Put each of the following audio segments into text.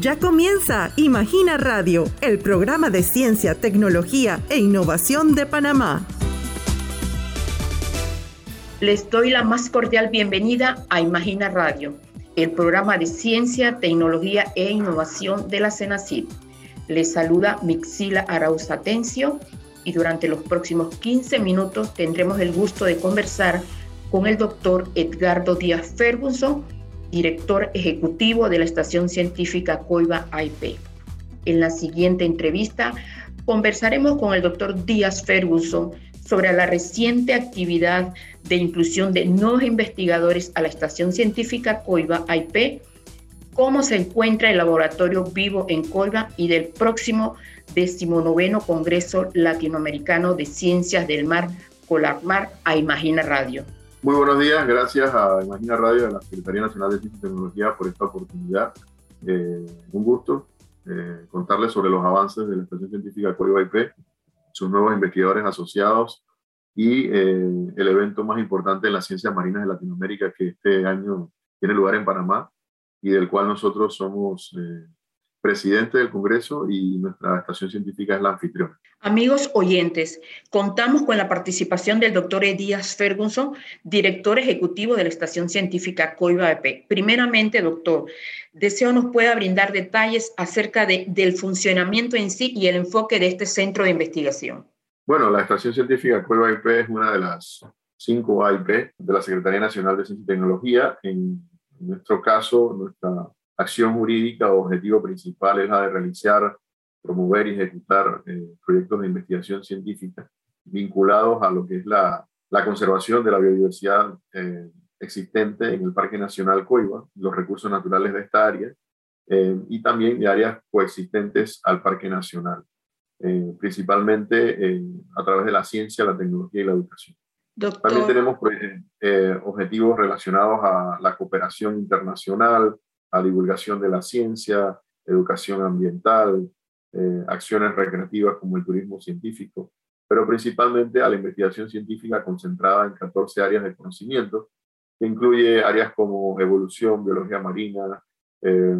Ya comienza Imagina Radio, el programa de ciencia, tecnología e innovación de Panamá. Les doy la más cordial bienvenida a Imagina Radio, el programa de ciencia, tecnología e innovación de la CENACID. Les saluda Mixila Arauz Atencio y durante los próximos 15 minutos tendremos el gusto de conversar con el doctor Edgardo Díaz Ferguson, director ejecutivo de la Estación Científica Coiba AIP. En la siguiente entrevista conversaremos con el doctor Díaz Ferguson sobre la reciente actividad de inclusión de nuevos investigadores a la Estación Científica Coiba AIP, cómo se encuentra el laboratorio vivo en Coiba y del próximo decimonoveno Congreso Latinoamericano de Ciencias del Mar, Colarmar, a Imagina Radio. Muy buenos días, gracias a Imagina Radio, a la Secretaría Nacional de Ciencia y Tecnología por esta oportunidad. Eh, un gusto eh, contarles sobre los avances de la Estación Científica Código IP, sus nuevos investigadores asociados y eh, el evento más importante en las ciencias marinas de Latinoamérica que este año tiene lugar en Panamá y del cual nosotros somos presidente del Congreso y nuestra estación científica es la anfitriona. Amigos oyentes, contamos con la participación del doctor Díaz Ferguson, director ejecutivo de la estación científica COIBA EP. Primeramente, doctor, deseo nos pueda brindar detalles acerca de, del funcionamiento en sí y el enfoque de este centro de investigación. Bueno, la estación científica COIBA EP es una de las cinco AIP de la Secretaría Nacional de Ciencia y Tecnología. En nuestro caso, nuestra acción jurídica o objetivo principal es la de realizar, promover y ejecutar eh, proyectos de investigación científica vinculados a lo que es la, la conservación de la biodiversidad eh, existente en el Parque Nacional Coiba, los recursos naturales de esta área, eh, y también de áreas coexistentes al Parque Nacional, principalmente a través de la ciencia, la tecnología y la educación. También tenemos objetivos relacionados a la cooperación internacional, a divulgación de la ciencia, educación ambiental, eh, acciones recreativas como el turismo científico, pero principalmente a la investigación científica concentrada en 14 áreas de conocimiento, que incluye áreas como evolución, biología marina, eh,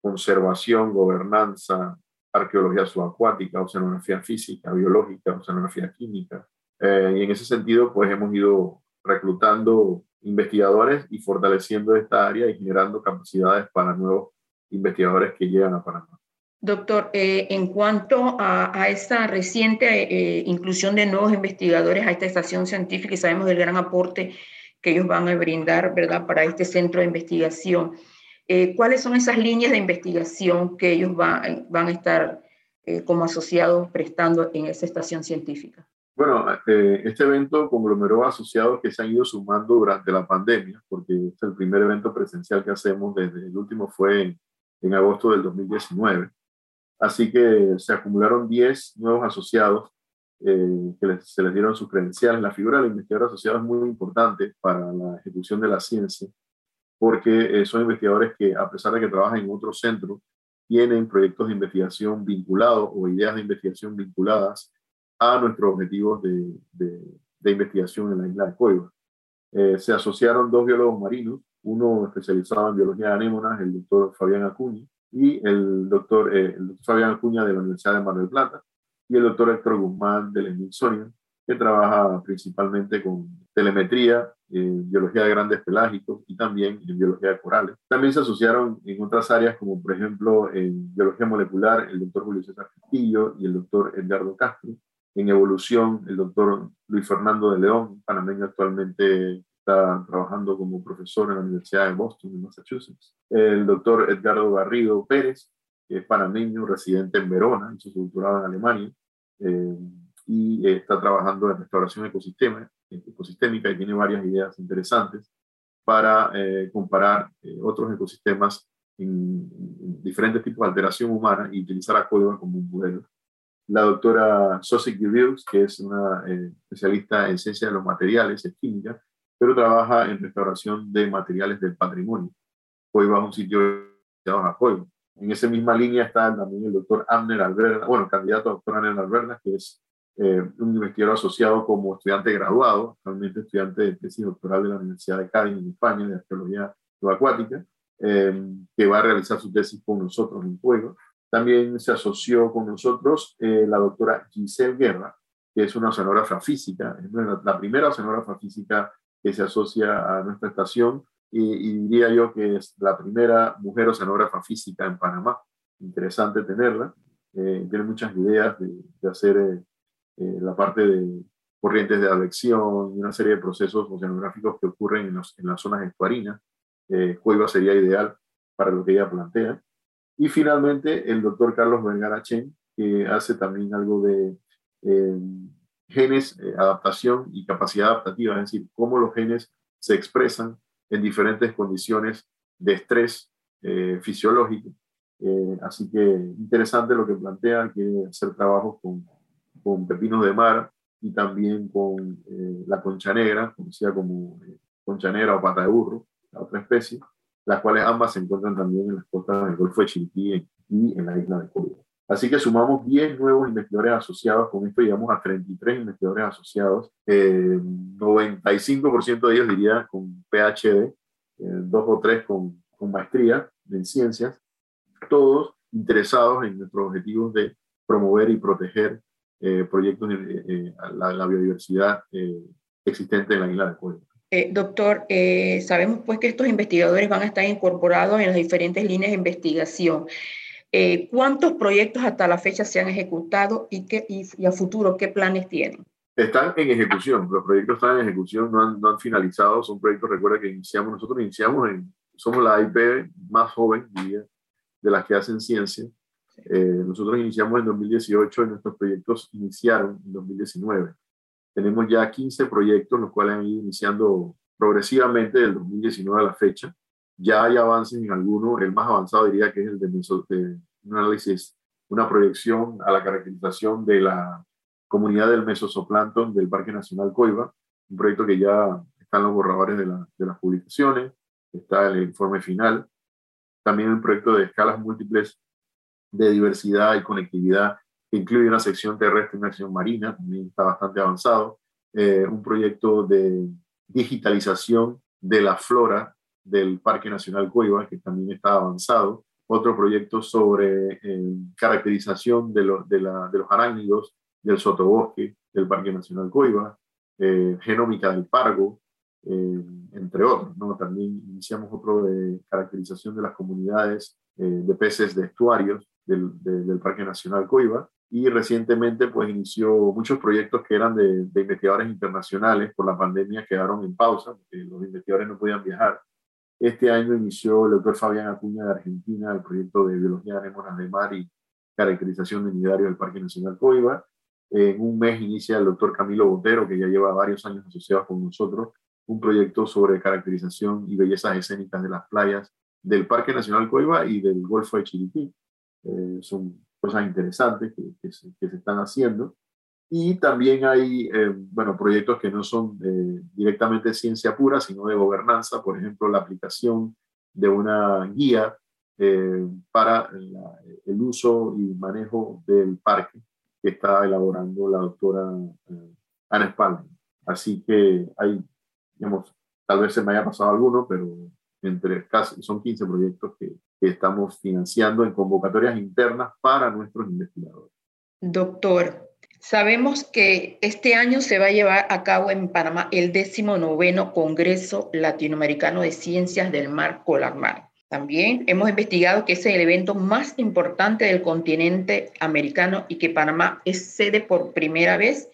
conservación, gobernanza, arqueología subacuática, oceanografía física, biológica, oceanografía química. Eh, y en ese sentido, pues hemos ido reclutando investigadores y fortaleciendo esta área y generando capacidades para nuevos investigadores que llegan a Panamá. Doctor, eh, en cuanto a, a esta reciente eh, inclusión de nuevos investigadores a esta estación científica y sabemos del gran aporte que ellos van a brindar ¿verdad? para este centro de investigación, eh, ¿cuáles son esas líneas de investigación que ellos van a estar como asociados prestando en esa estación científica? Bueno, eh, este evento conglomeró asociados que se han ido sumando durante la pandemia, porque este es el primer evento presencial que hacemos desde el último fue en, agosto del 2019. Así que se acumularon 10 nuevos asociados eh, que se les dieron sus credenciales. La figura del investigador asociado es muy importante para la ejecución de la ciencia, porque eh, son investigadores que, a pesar de que trabajan en otro centro, tienen proyectos de investigación vinculados o ideas de investigación vinculadas a nuestros objetivos de, de, investigación en la isla de Coiba. Eh, se asociaron dos biólogos marinos, uno especializado en biología de anémonas, el doctor Fabián Acuña, y el doctor, eh, el doctor Fabián Acuña de la Universidad de Mar del Plata, y el doctor Héctor Guzmán del Smithsonian, que trabaja principalmente con telemetría, en biología de grandes pelágicos y también en biología de corales. También se asociaron en otras áreas, como por ejemplo en biología molecular, el doctor Julio César Castillo y el doctor Edgardo Castro, en evolución, el doctor Luis Fernando de León, panameño actualmente está trabajando como profesor en la Universidad de Boston, en Massachusetts. El doctor Edgardo Garrido Pérez, que es panameño, residente en Verona, hizo su doctorado en Alemania, eh, y está trabajando en restauración ecosistémica y tiene varias ideas interesantes para eh, comparar eh, otros ecosistemas en, diferentes tipos de alteración humana y utilizar a como un modelo la doctora Sosik Gibbs, que es una eh, especialista en ciencia de los materiales, es química, pero trabaja en restauración de materiales del patrimonio. Coiba es un sitio dedicado a. En esa misma línea está también el doctor Amner Alberna, bueno, candidato a doctor Amner Alberna, que es eh, un investigador asociado como estudiante graduado, actualmente estudiante de tesis doctoral de la Universidad de Cádiz en España, de arqueología subacuática, que va a realizar su tesis con nosotros en Fuego. También se asoció con nosotros la doctora Giselle Guerra, que es una oceanógrafa física, es la primera oceanógrafa física que se asocia a nuestra estación y, diría yo que es la primera mujer oceanógrafa física en Panamá. Interesante tenerla. Eh, tiene muchas ideas de, hacer eh, eh, la parte de corrientes de advección y una serie de procesos oceanográficos que ocurren en, en las zonas estuarinas. Cueva sería ideal para lo que ella plantea. Y finalmente el doctor Carlos Vergara Chen, que hace también algo de genes, adaptación y capacidad adaptativa, es decir, cómo los genes se expresan en diferentes condiciones de estrés eh, fisiológico. Eh, así que interesante lo que plantean, quiere hacer trabajos con, con pepinos de mar y también con eh, la concha negra, conocida como concha negra o pata de burro, la otra especie, las cuales ambas se encuentran también en las costas del Golfo de Chiriquí y en la isla de Cuba. Así que sumamos 10 nuevos investigadores asociados, con esto llegamos a 33 investigadores asociados, 95% de ellos diría con PhD, eh, dos o tres con, con maestría en ciencias, todos interesados en nuestros objetivos de promover y proteger eh, proyectos de eh, la, la, biodiversidad existente en la isla de Cueva. doctor, sabemos pues que estos investigadores van a estar incorporados en las diferentes líneas de investigación. Eh, ¿Cuántos proyectos hasta la fecha se han ejecutado y, qué, y, a futuro qué planes tienen? Están en ejecución, los proyectos están en ejecución, no han, no han finalizado, son proyectos, recuerda que iniciamos, nosotros iniciamos, en, somos la IP más joven de las que hacen ciencia. Eh, nosotros iniciamos en 2018 y nuestros proyectos iniciaron en 2019. Tenemos ya 15 proyectos, los cuales han ido iniciando progresivamente del 2019 a la fecha. Ya hay avances en alguno, el más avanzado diría que es el de, un análisis, una proyección a la caracterización de la comunidad del mesozoplantón del Parque Nacional Coiba, un proyecto que ya está en los borradores de, la, de las publicaciones, está el informe final, también un proyecto de escalas múltiples de diversidad y conectividad que incluye una sección terrestre y una sección marina, también está bastante avanzado, eh, un proyecto de digitalización de la flora del Parque Nacional Coiba, que también está avanzado. Otro proyecto sobre eh, caracterización de, de, la, de, los arácnidos del sotobosque del Parque Nacional Coiba, eh, genómica del pargo, eh, entre otros. ¿no? También iniciamos otro de caracterización de las comunidades de peces de estuarios del, del Parque Nacional Coiba y recientemente pues inició muchos proyectos que eran de, investigadores internacionales por la pandemia quedaron en pausa porque los investigadores no podían viajar este año inició el doctor Fabián Acuña de Argentina el proyecto de biología de anémonas de mar y caracterización de nidario del Parque Nacional Coiba. En un mes inicia el doctor Camilo Botero, que ya lleva varios años asociado con nosotros, un proyecto sobre caracterización y bellezas escénicas de las playas del Parque Nacional Coiba y del Golfo de Chiriquí. Eh, son cosas interesantes que, se, están haciendo. Y también hay, eh, bueno, proyectos que no son eh, directamente ciencia pura, sino de gobernanza, por ejemplo, la aplicación de una guía eh, para el uso y manejo del parque que está elaborando la doctora eh, Ana Spalman. Así que hay, digamos, tal vez se me haya pasado alguno, pero entre casi, son 15 proyectos que, que estamos financiando en convocatorias internas para nuestros investigadores. Doctor, Sabemos que este año se va a llevar a cabo en Panamá el 19 Congreso Latinoamericano de Ciencias del Mar Colarmar. También hemos investigado que es el evento más importante del continente americano y que Panamá es sede por primera vez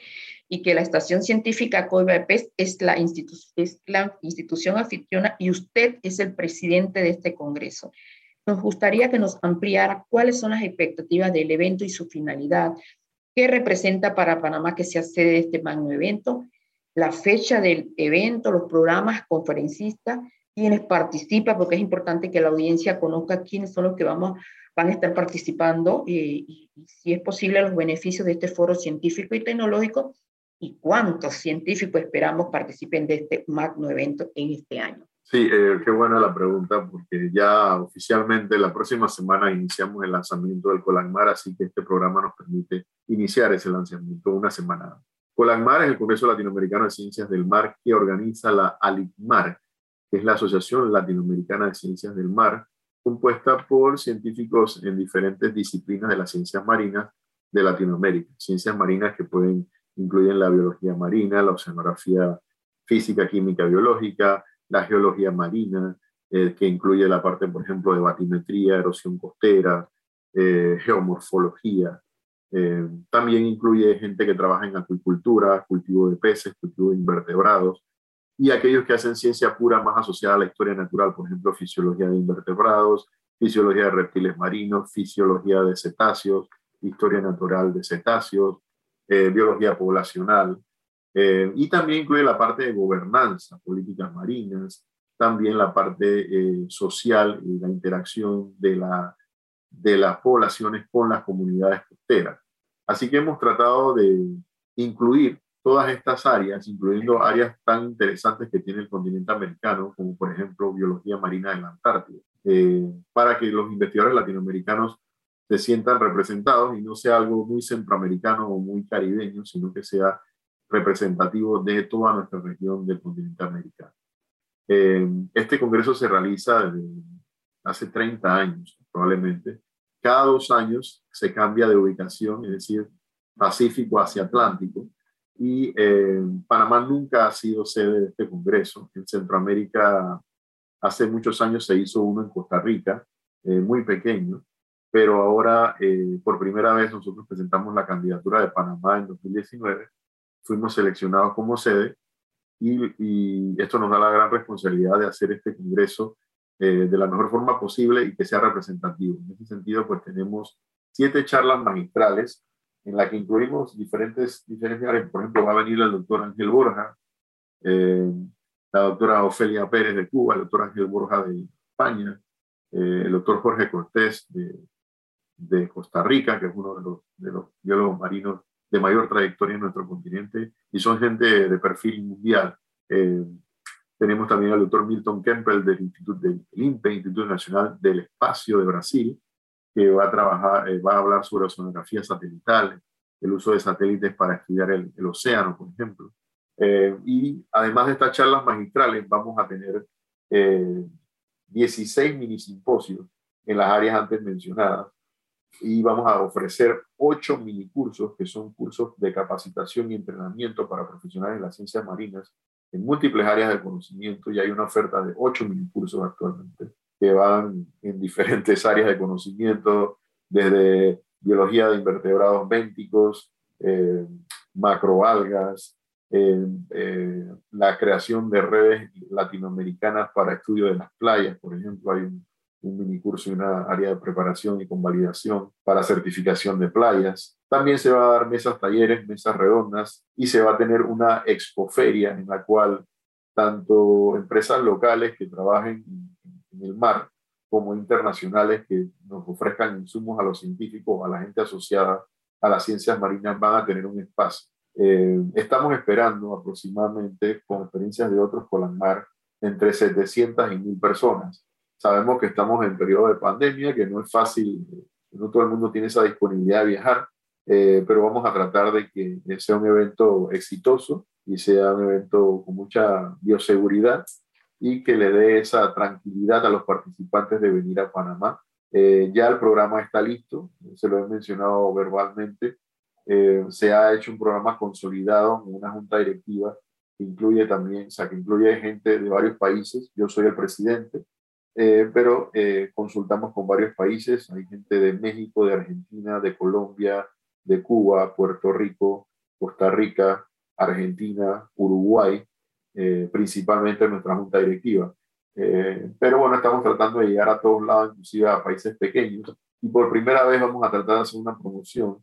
y que la Estación Científica Coiba de es la, es la institución anfitriona y usted es el presidente de este Congreso. Nos gustaría que nos ampliara cuáles son las expectativas del evento y su finalidad, ¿Qué representa para Panamá que se accede a este magno evento? La fecha del evento, los programas, conferencistas, quienes participan, porque es importante que la audiencia conozca quiénes son los que vamos, van a estar participando y si es posible los beneficios de este foro científico y tecnológico y cuántos científicos esperamos participen de este magno evento en este año. Sí, eh, qué buena la pregunta, porque ya oficialmente la próxima semana iniciamos el lanzamiento del Colangmar, así que este programa nos permite iniciar ese lanzamiento una semana. Colangmar es el Congreso Latinoamericano de Ciencias del Mar que organiza la ALICMAR, que es la Asociación Latinoamericana de Ciencias del Mar, compuesta por científicos en diferentes disciplinas de las ciencias marinas de Latinoamérica. Ciencias marinas que pueden incluir la biología marina, la oceanografía física, química, biológica, la geología marina, eh, que incluye la parte, por ejemplo, de batimetría, erosión costera, eh, geomorfología. Eh, también incluye gente que trabaja en acuicultura, cultivo de peces, cultivo de invertebrados, y aquellos que hacen ciencia pura más asociada a la historia natural, por ejemplo, fisiología de invertebrados, fisiología de reptiles marinos, fisiología de cetáceos, historia natural de cetáceos, biología poblacional, eh, y también incluye la parte de gobernanza, políticas marinas, también la parte eh, social y la interacción de, la, de las poblaciones con las comunidades costeras. Así que hemos tratado de incluir todas estas áreas, incluyendo áreas tan interesantes que tiene el continente americano, como por ejemplo biología marina en la Antártida, eh, para que los investigadores latinoamericanos se sientan representados y no sea algo muy centroamericano o muy caribeño, sino que sea representativo de toda nuestra región del continente americano. Eh, este congreso se realiza desde hace 30 años, probablemente. Cada dos años se cambia de ubicación, es decir, Pacífico hacia Atlántico, y eh, Panamá nunca ha sido sede de este Congreso. En Centroamérica hace muchos años se hizo uno en Costa Rica, eh, muy pequeño, pero ahora por primera vez nosotros presentamos la candidatura de Panamá en 2019, fuimos seleccionados como sede y, y esto nos da la gran responsabilidad de hacer este Congreso de la mejor forma posible y que sea representativo. En ese sentido, pues tenemos siete charlas magistrales en la que incluimos diferentes, diferentes áreas. Por ejemplo, va a venir el doctor Ángel Borja, eh, la doctora Ofelia Pérez de Cuba, el doctor Ángel Borja de España, eh, el doctor Jorge Cortés de, de, Costa Rica, que es uno de los, de los biólogos marinos de mayor trayectoria en nuestro continente, y son gente de perfil mundial. Eh, tenemos también al doctor Milton Kempel del Instituto del INPE, Instituto Nacional del Espacio de Brasil, que va a trabajar, eh, va a hablar sobre oceanografía satelital, el uso de satélites para estudiar el, océano, por ejemplo. Eh, y además de estas charlas magistrales, vamos a tener eh, 16 mini simposios en las áreas antes mencionadas y vamos a ofrecer 8 mini cursos, que son cursos de capacitación y entrenamiento para profesionales de las ciencias marinas en múltiples áreas de conocimiento y hay una oferta de 8 mini cursos actualmente que van en diferentes áreas de conocimiento, desde biología de invertebrados bénticos, eh, macroalgas, eh, eh, la creación de redes latinoamericanas para estudio de las playas, por ejemplo, hay un mini curso y una área de preparación y convalidación para certificación de playas. También se va a dar mesas talleres, mesas redondas y se va a tener una expoferia en la cual tanto empresas locales que trabajen en el mar, como internacionales que nos ofrezcan insumos a los científicos, a la gente asociada a las ciencias marinas, van a tener un espacio. Eh, estamos esperando aproximadamente, con experiencias de otros mar entre 700 y 1000 personas. Sabemos que estamos en periodo de pandemia, que no es fácil, no todo el mundo tiene esa disponibilidad de viajar, eh, pero vamos a tratar de que sea un evento exitoso y sea un evento con mucha bioseguridad y que le dé esa tranquilidad a los participantes de venir a Panamá. Eh, ya el programa está listo, se lo he mencionado verbalmente. Eh, se ha hecho un programa consolidado en una junta directiva que incluye también, o sea, que incluye gente de varios países. Yo soy el presidente, eh, pero consultamos con varios países. Hay gente de México, de Argentina, de Colombia, de Cuba, Puerto Rico, Costa Rica, Argentina, Uruguay, eh, principalmente en nuestra junta directiva. Eh, pero bueno, estamos tratando de llegar a todos lados, inclusive a países pequeños, y por primera vez vamos a tratar de hacer una promoción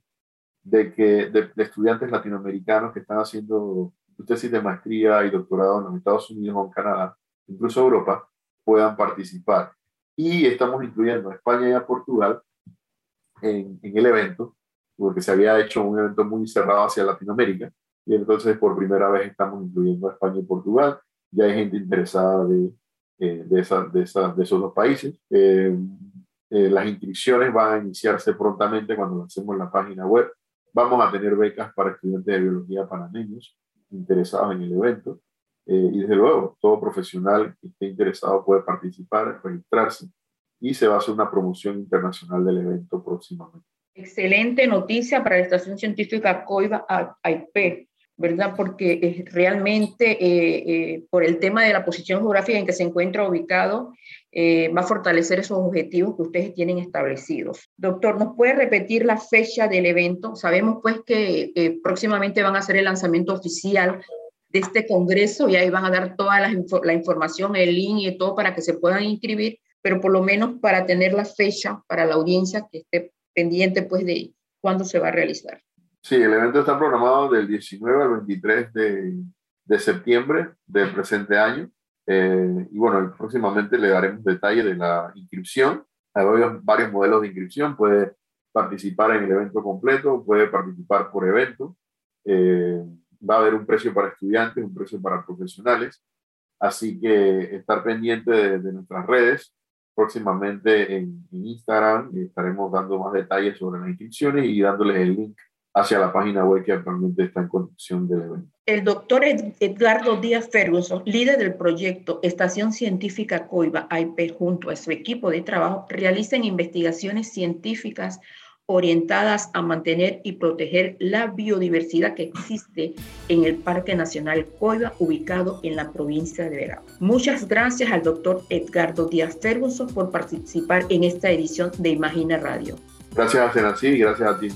de, que, de, estudiantes latinoamericanos que están haciendo tesis de maestría y doctorado en los Estados Unidos o en Canadá, incluso Europa, puedan participar. Y estamos incluyendo a España y a Portugal en, el evento, porque se había hecho un evento muy cerrado hacia Latinoamérica, y entonces por primera vez estamos incluyendo a España y Portugal. Ya hay gente interesada de, eh, de, esa, de, esos dos países. Eh, eh, las inscripciones van a iniciarse prontamente cuando lancemos la página web. Vamos a tener becas para estudiantes de biología panameños interesados en el evento. Eh, y desde luego, todo profesional que esté interesado puede participar, registrarse y se va a hacer una promoción internacional del evento próximamente. Excelente noticia para la Estación Científica COIBA AIP, ¿verdad? Porque realmente eh, eh, por el tema de la posición geográfica en que se encuentra ubicado, va a fortalecer esos objetivos que ustedes tienen establecidos. Doctor, ¿nos puede repetir la fecha del evento? Sabemos pues que próximamente van a hacer el lanzamiento oficial de este congreso y ahí van a dar toda la, la información, el link y todo para que se puedan inscribir, pero por lo menos para tener la fecha para la audiencia que esté pendiente pues de cuándo se va a realizar. Sí, el evento está programado del 19 al 23 de, de septiembre del presente año. Eh, y bueno, próximamente le daremos detalles de la inscripción. Hay varios modelos de inscripción. Puede participar en el evento completo, puede participar por evento. Eh, va a haber un precio para estudiantes, un precio para profesionales. Así que estar pendiente de, de nuestras redes. Próximamente en, en Instagram estaremos dando más detalles sobre las inscripciones y dándoles el link hacia la página web que actualmente está en conducción del evento. El doctor Edgardo Díaz Ferguson, líder del proyecto Estación Científica COIBA IP, junto a su equipo de trabajo, realizan investigaciones científicas orientadas a mantener y proteger la biodiversidad que existe en el Parque Nacional Coiba, ubicado en la provincia de Veragua. Muchas gracias al doctor Edgardo Díaz Ferguson por participar en esta edición de Imagina Radio. Gracias a Senasí y gracias a ti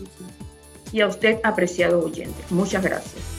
y a usted, apreciado oyente. Muchas gracias.